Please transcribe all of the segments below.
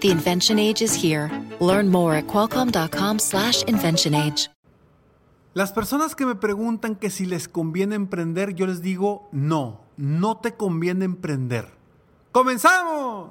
The invention age is here. Learn more at qualcomm.com/slash invention age. Las personas que me preguntan que si les conviene emprender, yo les digo no, no te conviene emprender. ¡Comenzamos!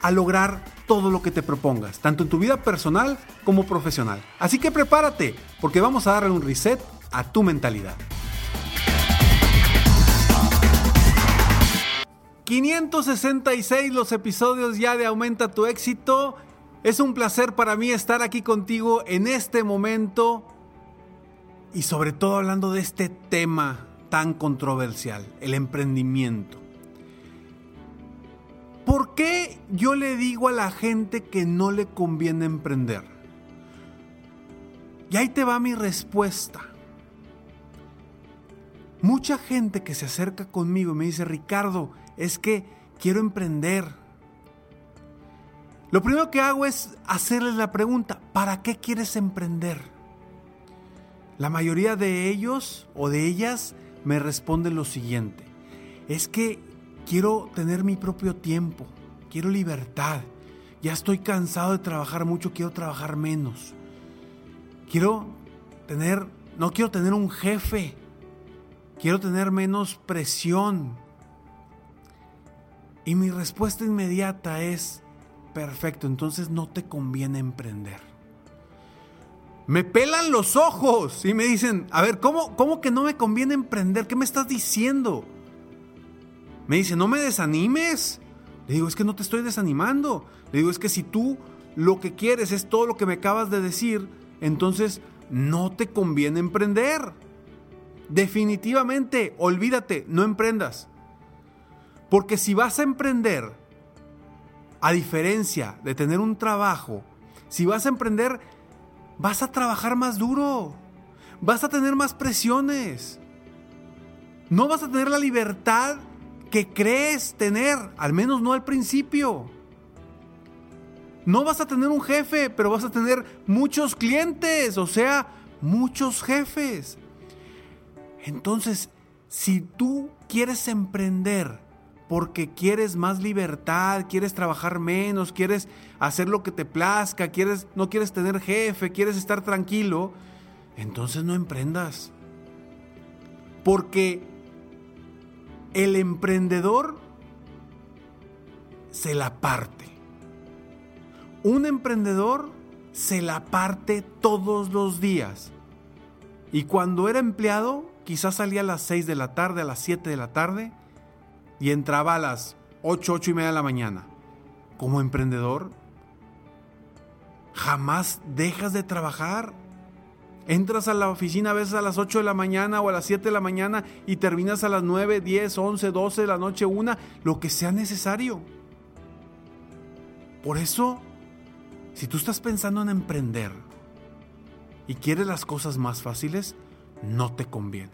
a lograr todo lo que te propongas, tanto en tu vida personal como profesional. Así que prepárate, porque vamos a darle un reset a tu mentalidad. 566 los episodios ya de Aumenta tu éxito. Es un placer para mí estar aquí contigo en este momento y sobre todo hablando de este tema tan controversial, el emprendimiento. ¿Por qué yo le digo a la gente que no le conviene emprender? Y ahí te va mi respuesta. Mucha gente que se acerca conmigo me dice, Ricardo, es que quiero emprender. Lo primero que hago es hacerles la pregunta, ¿para qué quieres emprender? La mayoría de ellos o de ellas me responden lo siguiente, es que quiero tener mi propio tiempo, quiero libertad. Ya estoy cansado de trabajar mucho, quiero trabajar menos. Quiero tener, no quiero tener un jefe, quiero tener menos presión. Y mi respuesta inmediata es, perfecto, entonces no te conviene emprender. Me pelan los ojos y me dicen, a ver, ¿cómo, cómo que no me conviene emprender? ¿Qué me estás diciendo? Me dice, no me desanimes. Le digo, es que no te estoy desanimando. Le digo, es que si tú lo que quieres es todo lo que me acabas de decir, entonces no te conviene emprender. Definitivamente, olvídate, no emprendas. Porque si vas a emprender, a diferencia de tener un trabajo, si vas a emprender, vas a trabajar más duro, vas a tener más presiones, no vas a tener la libertad que crees tener, al menos no al principio. No vas a tener un jefe, pero vas a tener muchos clientes, o sea, muchos jefes. Entonces, si tú quieres emprender porque quieres más libertad, quieres trabajar menos, quieres hacer lo que te plazca, quieres no quieres tener jefe, quieres estar tranquilo, entonces no emprendas. Porque el emprendedor se la parte. Un emprendedor se la parte todos los días. Y cuando era empleado, quizás salía a las 6 de la tarde, a las 7 de la tarde, y entraba a las 8, 8 y media de la mañana. Como emprendedor, jamás dejas de trabajar. Entras a la oficina a veces a las 8 de la mañana o a las 7 de la mañana y terminas a las 9, 10, 11, 12 de la noche, una, lo que sea necesario. Por eso, si tú estás pensando en emprender y quieres las cosas más fáciles, no te conviene.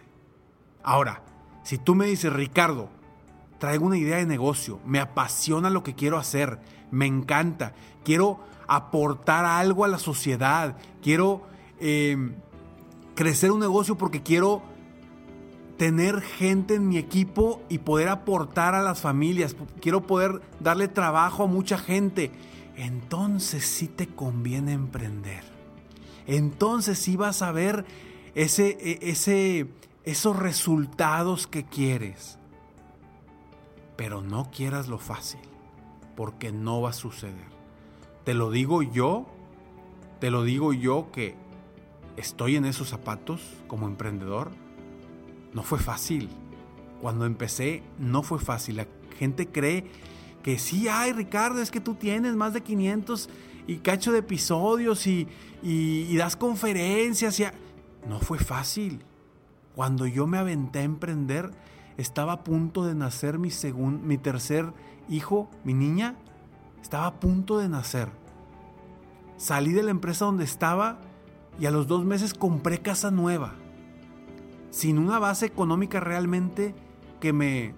Ahora, si tú me dices, Ricardo, traigo una idea de negocio, me apasiona lo que quiero hacer, me encanta, quiero aportar algo a la sociedad, quiero Em, crecer un negocio porque quiero tener gente en mi equipo y poder aportar a las familias. Quiero poder darle trabajo a mucha gente. Entonces sí te conviene emprender. Entonces sí vas a ver ese, e, ese, esos resultados que quieres. Pero no quieras lo fácil, porque no va a suceder. Te lo digo yo, te lo digo yo que estoy en esos zapatos como emprendedor. No fue fácil. Cuando empecé no fue fácil. La gente cree que sí, ay Ricardo, es que tú tienes más de 500 y cacho de episodios y, das conferencias. Y No fue fácil. Cuando yo me aventé a emprender, estaba a punto de nacer mi, mi tercer hijo, mi niña, estaba a punto de nacer. Salí de la empresa donde estaba y a los dos meses compré casa nueva, sin una base económica realmente que me,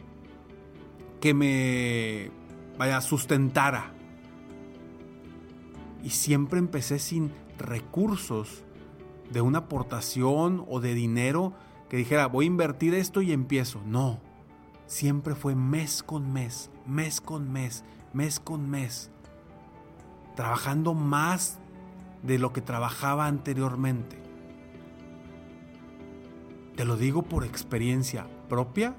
que me, vaya, sustentara. Y siempre empecé sin recursos de una aportación o de dinero que dijera, voy a invertir esto y empiezo. No, siempre fue mes con mes, mes con mes, mes con mes, trabajando más de lo que trabajaba anteriormente. Te lo digo por experiencia propia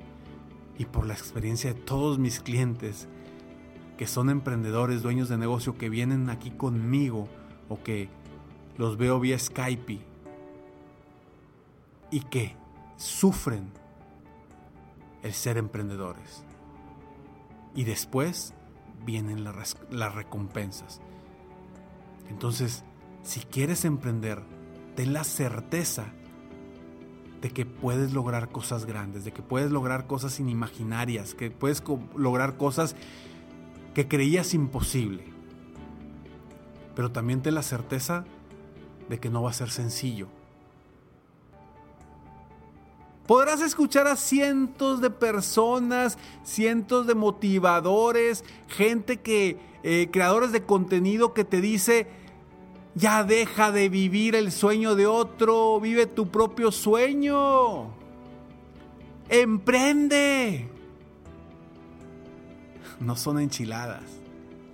y por la experiencia de todos mis clientes que son emprendedores, dueños de negocio, que vienen aquí conmigo o que los veo vía Skype y que sufren el ser emprendedores. Y después vienen las, recompensas. Entonces, si quieres emprender, ten la certeza de que puedes lograr cosas grandes, de que puedes lograr cosas inimaginarias, que puedes lograr cosas que creías imposible. Pero también ten la certeza de que no va a ser sencillo, Podrás escuchar a cientos de personas, cientos de motivadores, gente que, eh, creadores de contenido que te dice, ya deja de vivir el sueño de otro, vive tu propio sueño. Emprende. No son enchiladas,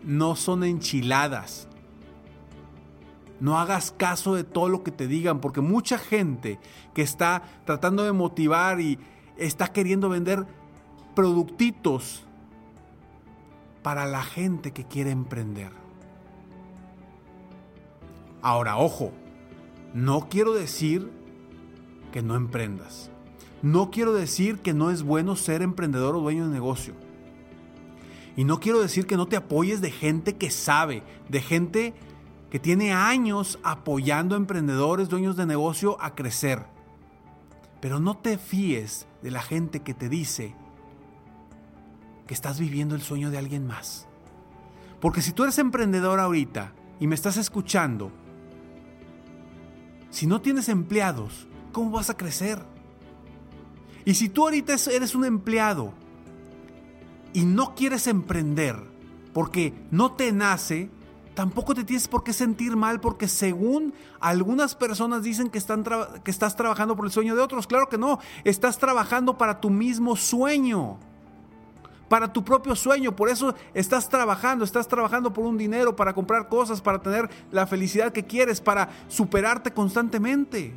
no son enchiladas. No hagas caso de todo lo que te digan, porque mucha gente que está tratando de motivar y está queriendo vender productitos para la gente que quiere emprender. Ahora, ojo, no quiero decir que no emprendas. No quiero decir que no es bueno ser emprendedor o dueño de negocio. Y no quiero decir que no te apoyes de gente que sabe, de gente que tiene años apoyando a emprendedores, dueños de negocio a crecer. Pero no te fíes de la gente que te dice que estás viviendo el sueño de alguien más. Porque si tú eres emprendedor ahorita y me estás escuchando, si no tienes empleados, ¿cómo vas a crecer? Y si tú ahorita eres un empleado y no quieres emprender porque no te nace, tampoco te tienes por qué sentir mal porque según algunas personas dicen que, están que estás trabajando por el sueño de otros. Claro que no, estás trabajando para tu mismo sueño, para tu propio sueño. Por eso estás trabajando, estás trabajando por un dinero, para comprar cosas, para tener la felicidad que quieres, para superarte constantemente.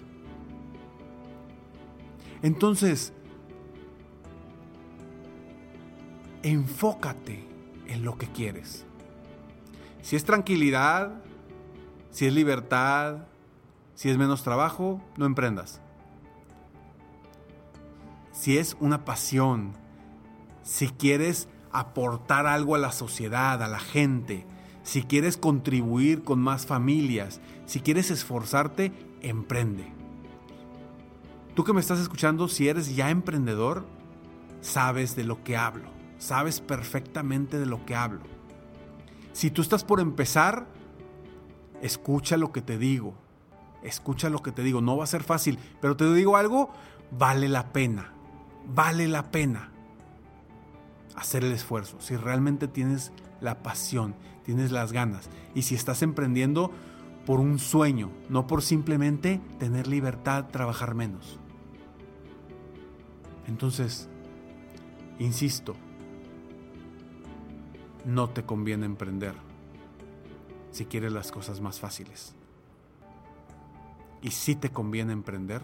Entonces, enfócate en lo que quieres. Si es tranquilidad, si es libertad, si es menos trabajo, no emprendas. Si es una pasión, si quieres aportar algo a la sociedad, a la gente, si quieres contribuir con más familias, si quieres esforzarte, emprende. Tú que me estás escuchando, si eres ya emprendedor, sabes de lo que hablo, sabes perfectamente de lo que hablo. Si tú estás por empezar, escucha lo que te digo. Escucha lo que te digo. No va a ser fácil, pero te digo algo, vale la pena. Vale la pena hacer el esfuerzo. Si realmente tienes la pasión, tienes las ganas y si estás emprendiendo por un sueño, no por simplemente tener libertad, trabajar menos. Entonces, insisto, no te conviene emprender si quieres las cosas más fáciles. Y sí te conviene emprender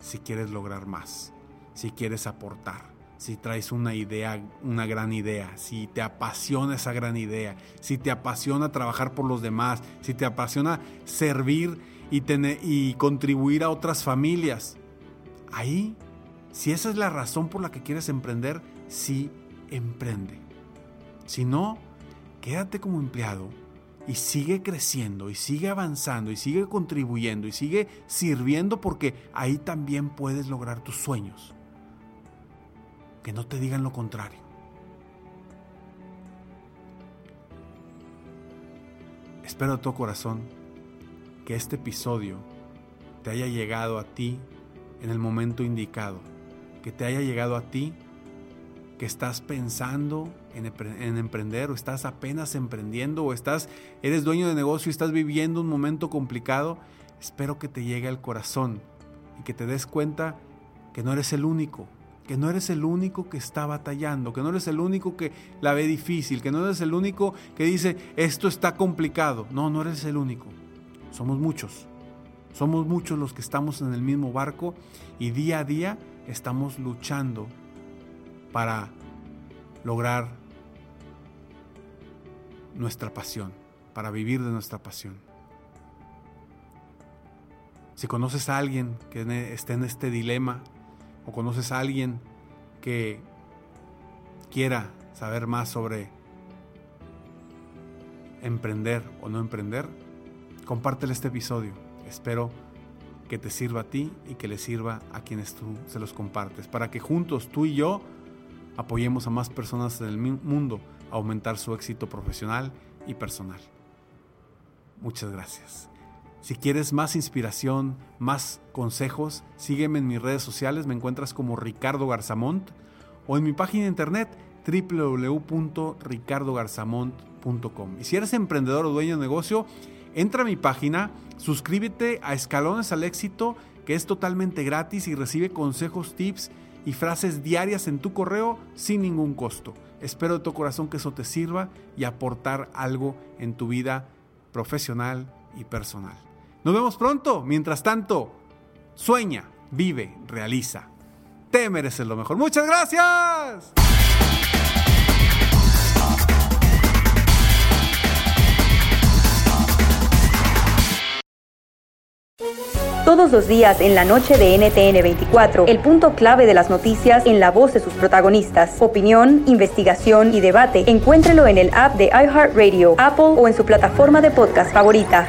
si quieres lograr más, si quieres aportar, si traes una idea, una gran idea, si te apasiona esa gran idea, si te apasiona trabajar por los demás, si te apasiona servir y, tener, y contribuir a otras familias. Ahí, si esa es la razón por la que quieres emprender, sí emprende. Si no, quédate como empleado y sigue creciendo y sigue avanzando y sigue contribuyendo y sigue sirviendo porque ahí también puedes lograr tus sueños que no te digan lo contrario. Espero de todo corazón que este episodio te haya llegado a ti en el momento indicado, que te haya llegado a ti que estás pensando en, en, emprender o estás apenas emprendiendo o estás eres dueño de negocio y estás viviendo un momento complicado, espero que te llegue al corazón y que te des cuenta que no eres el único, que no eres el único que está batallando, que no eres el único que la ve difícil, que no eres el único que dice, esto está complicado. No, no eres el único. Somos muchos. Somos muchos los que estamos en el mismo barco y día a día estamos luchando para lograr nuestra pasión, para vivir de nuestra pasión. Si conoces a alguien que esté en este dilema, o conoces a alguien que quiera saber más sobre emprender o no emprender, compártele este episodio. Espero que te sirva a ti y que le sirva a quienes tú se los compartes, para que juntos tú y yo apoyemos a más personas en el mundo a aumentar su éxito profesional y personal. Muchas gracias. Si quieres más inspiración, más consejos, sígueme en mis redes sociales, me encuentras como Ricardo Garzamont o en mi página de internet www.ricardogarzamont.com. Y si eres emprendedor o dueño de negocio, entra a mi página, suscríbete a Escalones al Éxito, que es totalmente gratis y recibe consejos, tips y frases diarias en tu correo sin ningún costo. Espero de tu corazón que eso te sirva y aportar algo en tu vida profesional y personal. Nos vemos pronto. Mientras tanto, sueña, vive, realiza. Te mereces lo mejor. Muchas gracias. Todos los días en la noche de NTN 24, el punto clave de las noticias en la voz de sus protagonistas. Opinión, investigación y debate. Encuéntrelo en el app de iHeartRadio, Apple o en su plataforma de podcast favorita.